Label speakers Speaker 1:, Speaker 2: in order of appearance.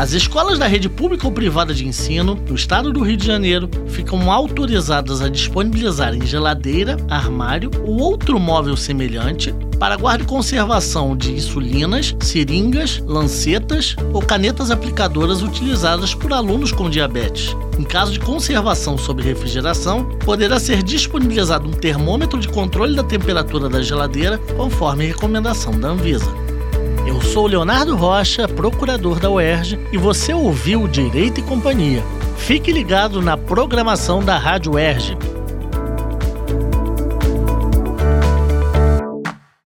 Speaker 1: As escolas da rede pública ou privada de ensino do estado do Rio de Janeiro ficam autorizadas a disponibilizarem geladeira, armário ou outro móvel semelhante para guarda e conservação de insulinas, seringas, lancetas ou canetas aplicadoras utilizadas por alunos com diabetes. Em caso de conservação sob refrigeração, poderá ser disponibilizado um termômetro de controle da temperatura da geladeira, conforme recomendação da Anvisa. Eu sou Leonardo Rocha, procurador da UERJ, e você ouviu Direito e Companhia. Fique ligado na programação da Rádio UERJ.